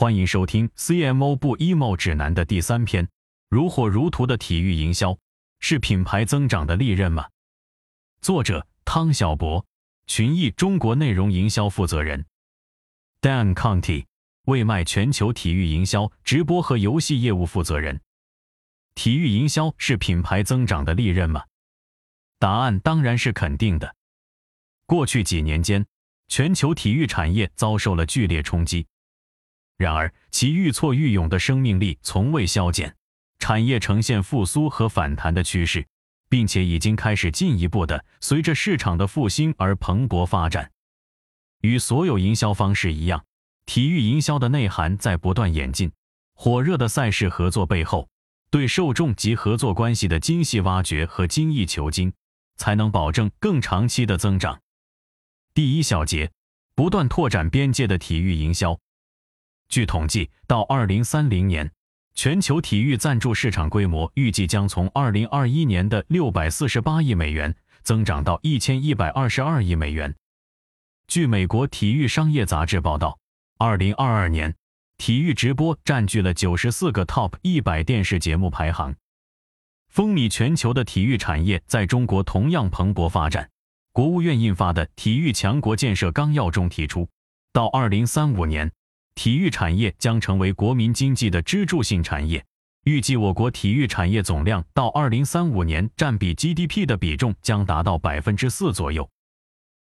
欢迎收听 CMO 不 emo 指南的第三篇：如火如荼的体育营销是品牌增长的利刃吗？作者汤小博，群益中国内容营销负责人；Dan Conti，为卖全球体育营销直播和游戏业务负责人。体育营销是品牌增长的利刃吗？答案当然是肯定的。过去几年间，全球体育产业遭受了剧烈冲击。然而，其愈挫愈勇的生命力从未消减，产业呈现复苏和反弹的趋势，并且已经开始进一步的随着市场的复兴而蓬勃发展。与所有营销方式一样，体育营销的内涵在不断演进。火热的赛事合作背后，对受众及合作关系的精细挖掘和精益求精，才能保证更长期的增长。第一小节，不断拓展边界的体育营销。据统计，到二零三零年，全球体育赞助市场规模预计将从二零二一年的六百四十八亿美元增长到一千一百二十二亿美元。据美国体育商业杂志报道，二零二二年，体育直播占据了九十四个 Top 一百电视节目排行，风靡全球的体育产业在中国同样蓬勃发展。国务院印发的《体育强国建设纲要》中提出，到二零三五年。体育产业将成为国民经济的支柱性产业。预计我国体育产业总量到二零三五年占比 GDP 的比重将达到百分之四左右。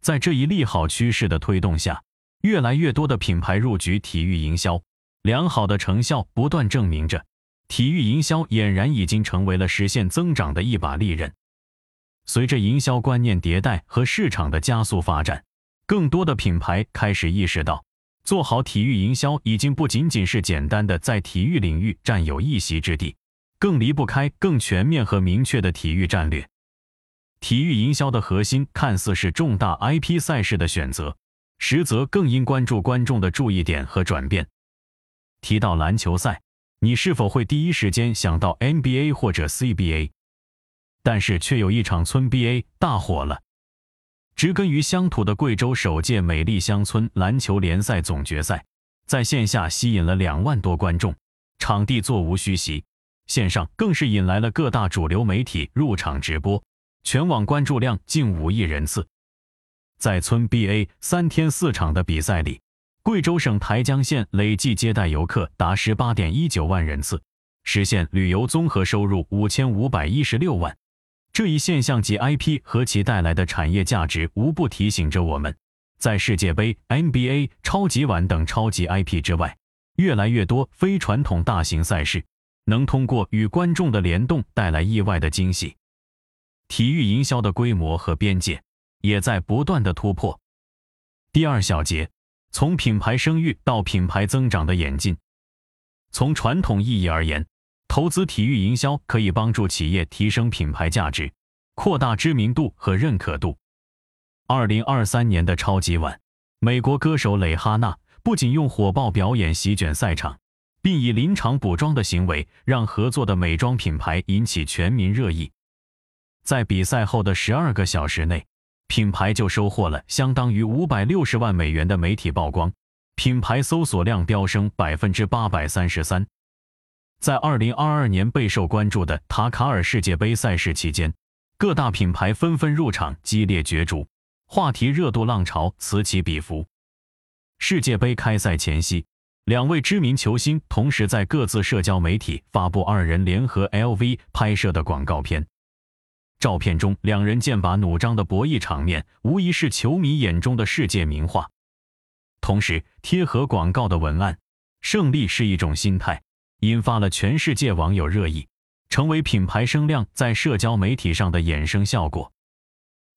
在这一利好趋势的推动下，越来越多的品牌入局体育营销，良好的成效不断证明着，体育营销俨然已经成为了实现增长的一把利刃。随着营销观念迭代和市场的加速发展，更多的品牌开始意识到。做好体育营销已经不仅仅是简单的在体育领域占有一席之地，更离不开更全面和明确的体育战略。体育营销的核心看似是重大 IP 赛事的选择，实则更应关注观众的注意点和转变。提到篮球赛，你是否会第一时间想到 NBA 或者 CBA？但是却有一场村 BA 大火了。植根于乡土的贵州首届美丽乡村篮球联赛总决赛，在线下吸引了两万多观众，场地座无虚席；线上更是引来了各大主流媒体入场直播，全网关注量近五亿人次。在村 BA 三天四场的比赛里，贵州省台江县累计接待游客达十八点一九万人次，实现旅游综合收入五千五百一十六万。这一现象及 IP 和其带来的产业价值，无不提醒着我们，在世界杯、NBA、超级碗等超级 IP 之外，越来越多非传统大型赛事能通过与观众的联动带来意外的惊喜。体育营销的规模和边界也在不断的突破。第二小节，从品牌声誉到品牌增长的演进。从传统意义而言。投资体育营销可以帮助企业提升品牌价值，扩大知名度和认可度。二零二三年的超级碗，美国歌手蕾哈娜不仅用火爆表演席卷赛场，并以临场补妆的行为让合作的美妆品牌引起全民热议。在比赛后的十二个小时内，品牌就收获了相当于五百六十万美元的媒体曝光，品牌搜索量飙升百分之八百三十三。在二零二二年备受关注的塔卡尔世界杯赛事期间，各大品牌纷纷入场，激烈角逐，话题热度浪潮此起彼伏。世界杯开赛前夕，两位知名球星同时在各自社交媒体发布二人联合 LV 拍摄的广告片。照片中两人剑拔弩张的博弈场面，无疑是球迷眼中的世界名画。同时，贴合广告的文案：“胜利是一种心态。”引发了全世界网友热议，成为品牌声量在社交媒体上的衍生效果。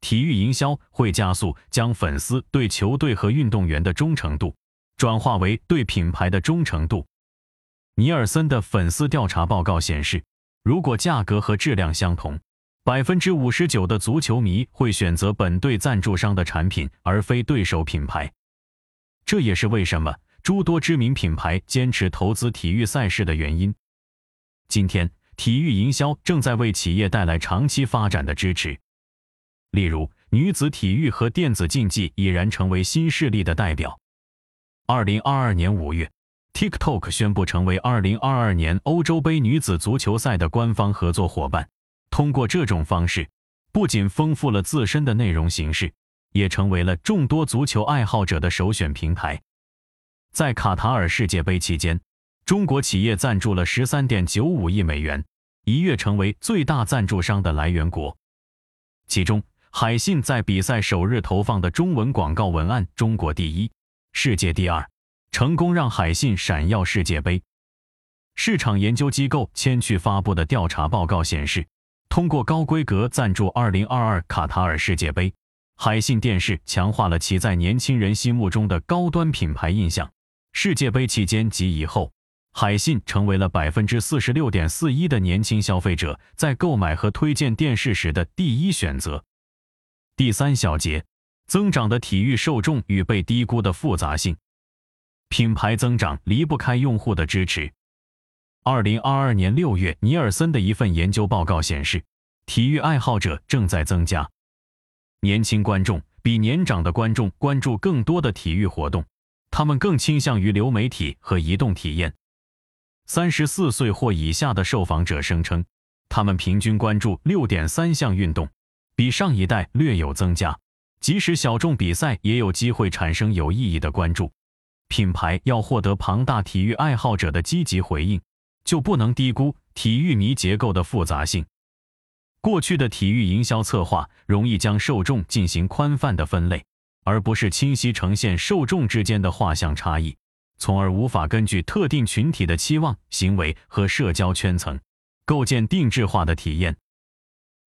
体育营销会加速将粉丝对球队和运动员的忠诚度转化为对品牌的忠诚度。尼尔森的粉丝调查报告显示，如果价格和质量相同，百分之五十九的足球迷会选择本队赞助商的产品而非对手品牌。这也是为什么。诸多知名品牌坚持投资体育赛事的原因。今天，体育营销正在为企业带来长期发展的支持。例如，女子体育和电子竞技已然成为新势力的代表。二零二二年五月 TikTok 宣布成为2022年欧洲杯女子足球赛的官方合作伙伴。通过这种方式，不仅丰富了自身的内容形式，也成为了众多足球爱好者的首选平台。在卡塔尔世界杯期间，中国企业赞助了13.95亿美元，一跃成为最大赞助商的来源国。其中，海信在比赛首日投放的中文广告文案“中国第一，世界第二”，成功让海信闪耀世界杯。市场研究机构千趣发布的调查报告显示，通过高规格赞助2022卡塔尔世界杯，海信电视强化了其在年轻人心目中的高端品牌印象。世界杯期间及以后，海信成为了百分之四十六点四一的年轻消费者在购买和推荐电视时的第一选择。第三小节，增长的体育受众与被低估的复杂性。品牌增长离不开用户的支持。二零二二年六月，尼尔森的一份研究报告显示，体育爱好者正在增加，年轻观众比年长的观众关注更多的体育活动。他们更倾向于流媒体和移动体验。三十四岁或以下的受访者声称，他们平均关注六点三项运动，比上一代略有增加。即使小众比赛，也有机会产生有意义的关注。品牌要获得庞大体育爱好者的积极回应，就不能低估体育迷结构的复杂性。过去的体育营销策划容易将受众进行宽泛的分类。而不是清晰呈现受众之间的画像差异，从而无法根据特定群体的期望、行为和社交圈层，构建定制化的体验。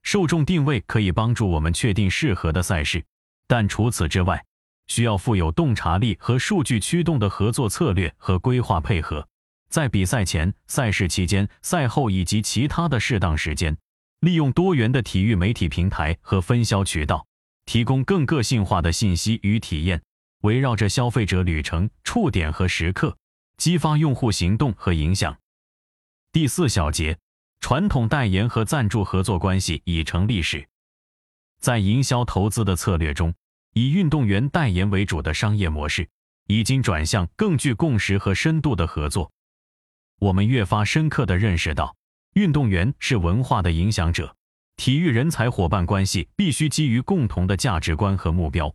受众定位可以帮助我们确定适合的赛事，但除此之外，需要富有洞察力和数据驱动的合作策略和规划配合。在比赛前、赛事期间、赛后以及其他的适当时间，利用多元的体育媒体平台和分销渠道。提供更个性化的信息与体验，围绕着消费者旅程、触点和时刻，激发用户行动和影响。第四小节，传统代言和赞助合作关系已成历史。在营销投资的策略中，以运动员代言为主的商业模式，已经转向更具共识和深度的合作。我们越发深刻地认识到，运动员是文化的影响者。体育人才伙伴关系必须基于共同的价值观和目标。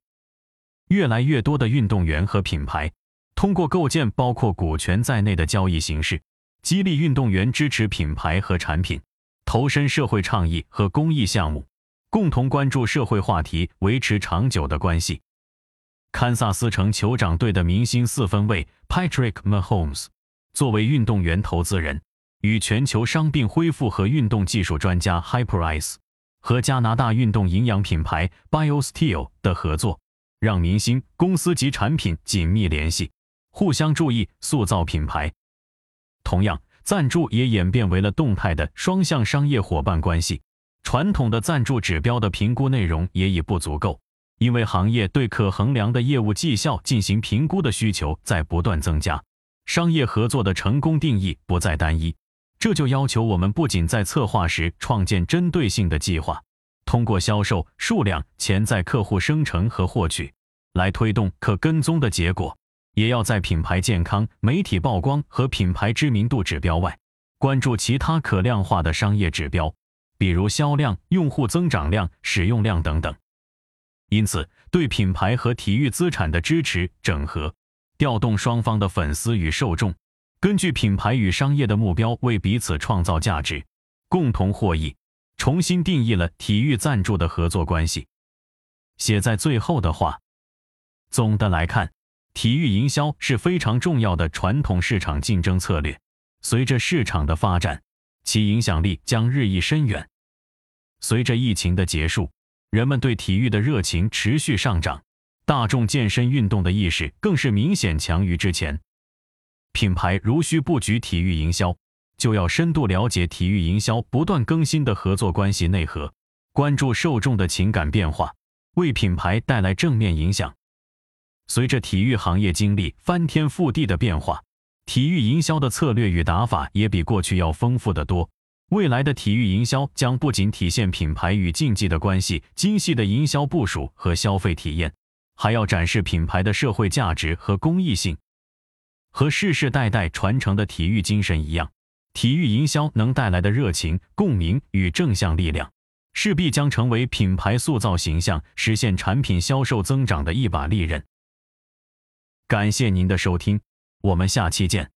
越来越多的运动员和品牌通过构建包括股权在内的交易形式，激励运动员支持品牌和产品，投身社会倡议和公益项目，共同关注社会话题，维持长久的关系。堪萨斯城酋长队的明星四分卫 Patrick Mahomes 作为运动员投资人。与全球伤病恢复和运动技术专家 Hyperice 和加拿大运动营养品牌 BioSteel 的合作，让明星、公司及产品紧密联系，互相注意，塑造品牌。同样，赞助也演变为了动态的双向商业伙伴关系。传统的赞助指标的评估内容也已不足够，因为行业对可衡量的业务绩效进行评估的需求在不断增加，商业合作的成功定义不再单一。这就要求我们不仅在策划时创建针对性的计划，通过销售数量、潜在客户生成和获取来推动可跟踪的结果，也要在品牌健康、媒体曝光和品牌知名度指标外，关注其他可量化的商业指标，比如销量、用户增长量、使用量等等。因此，对品牌和体育资产的支持整合，调动双方的粉丝与受众。根据品牌与商业的目标为彼此创造价值，共同获益，重新定义了体育赞助的合作关系。写在最后的话，总的来看，体育营销是非常重要的传统市场竞争策略。随着市场的发展，其影响力将日益深远。随着疫情的结束，人们对体育的热情持续上涨，大众健身运动的意识更是明显强于之前。品牌如需布局体育营销，就要深度了解体育营销不断更新的合作关系内核，关注受众的情感变化，为品牌带来正面影响。随着体育行业经历翻天覆地的变化，体育营销的策略与打法也比过去要丰富得多。未来的体育营销将不仅体现品牌与竞技的关系、精细的营销部署和消费体验，还要展示品牌的社会价值和公益性。和世世代代传承的体育精神一样，体育营销能带来的热情、共鸣与正向力量，势必将成为品牌塑造形象、实现产品销售增长的一把利刃。感谢您的收听，我们下期见。